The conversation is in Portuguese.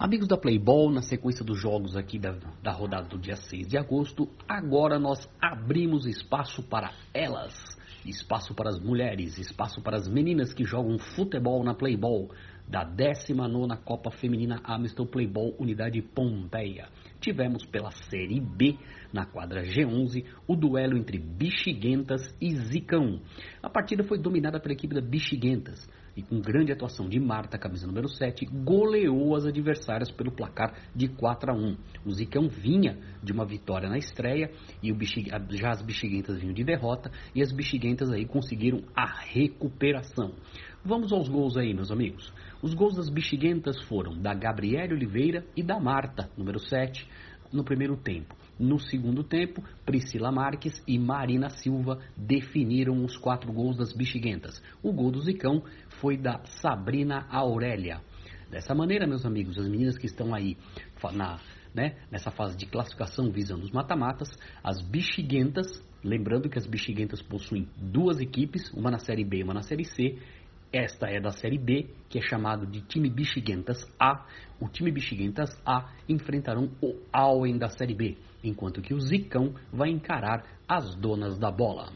Amigos da Playball, na sequência dos jogos aqui da, da rodada do dia 6 de agosto, agora nós abrimos espaço para elas, espaço para as mulheres, espaço para as meninas que jogam futebol na Playball, da 19ª Copa Feminina Amistel Playball Unidade Pompeia. Tivemos pela Série B, na quadra G11, o duelo entre Bexiguentas e Zicão. A partida foi dominada pela equipe da Bexiguentas e com grande atuação de Marta, camisa número 7, goleou as adversárias pelo placar de 4 a 1. O Zicão vinha de uma vitória na estreia e já as Bexiguentas vinham de derrota e as Bexiguentas aí conseguiram a recuperação. Vamos aos gols aí, meus amigos. Os gols das Bexiguentas foram da Gabriele Oliveira e da Marta, número 7, no primeiro tempo. No segundo tempo, Priscila Marques e Marina Silva definiram os quatro gols das Bexiguentas. O gol do Zicão foi da Sabrina Aurélia. Dessa maneira, meus amigos, as meninas que estão aí na, né, nessa fase de classificação visando os mata-matas, as Bexiguentas, lembrando que as Bexiguentas possuem duas equipes, uma na Série B e uma na Série C, esta é da Série B, que é chamado de time Bexiguentas A. O time Bexiguentas A enfrentarão o Auen da Série B, enquanto que o Zicão vai encarar as donas da bola.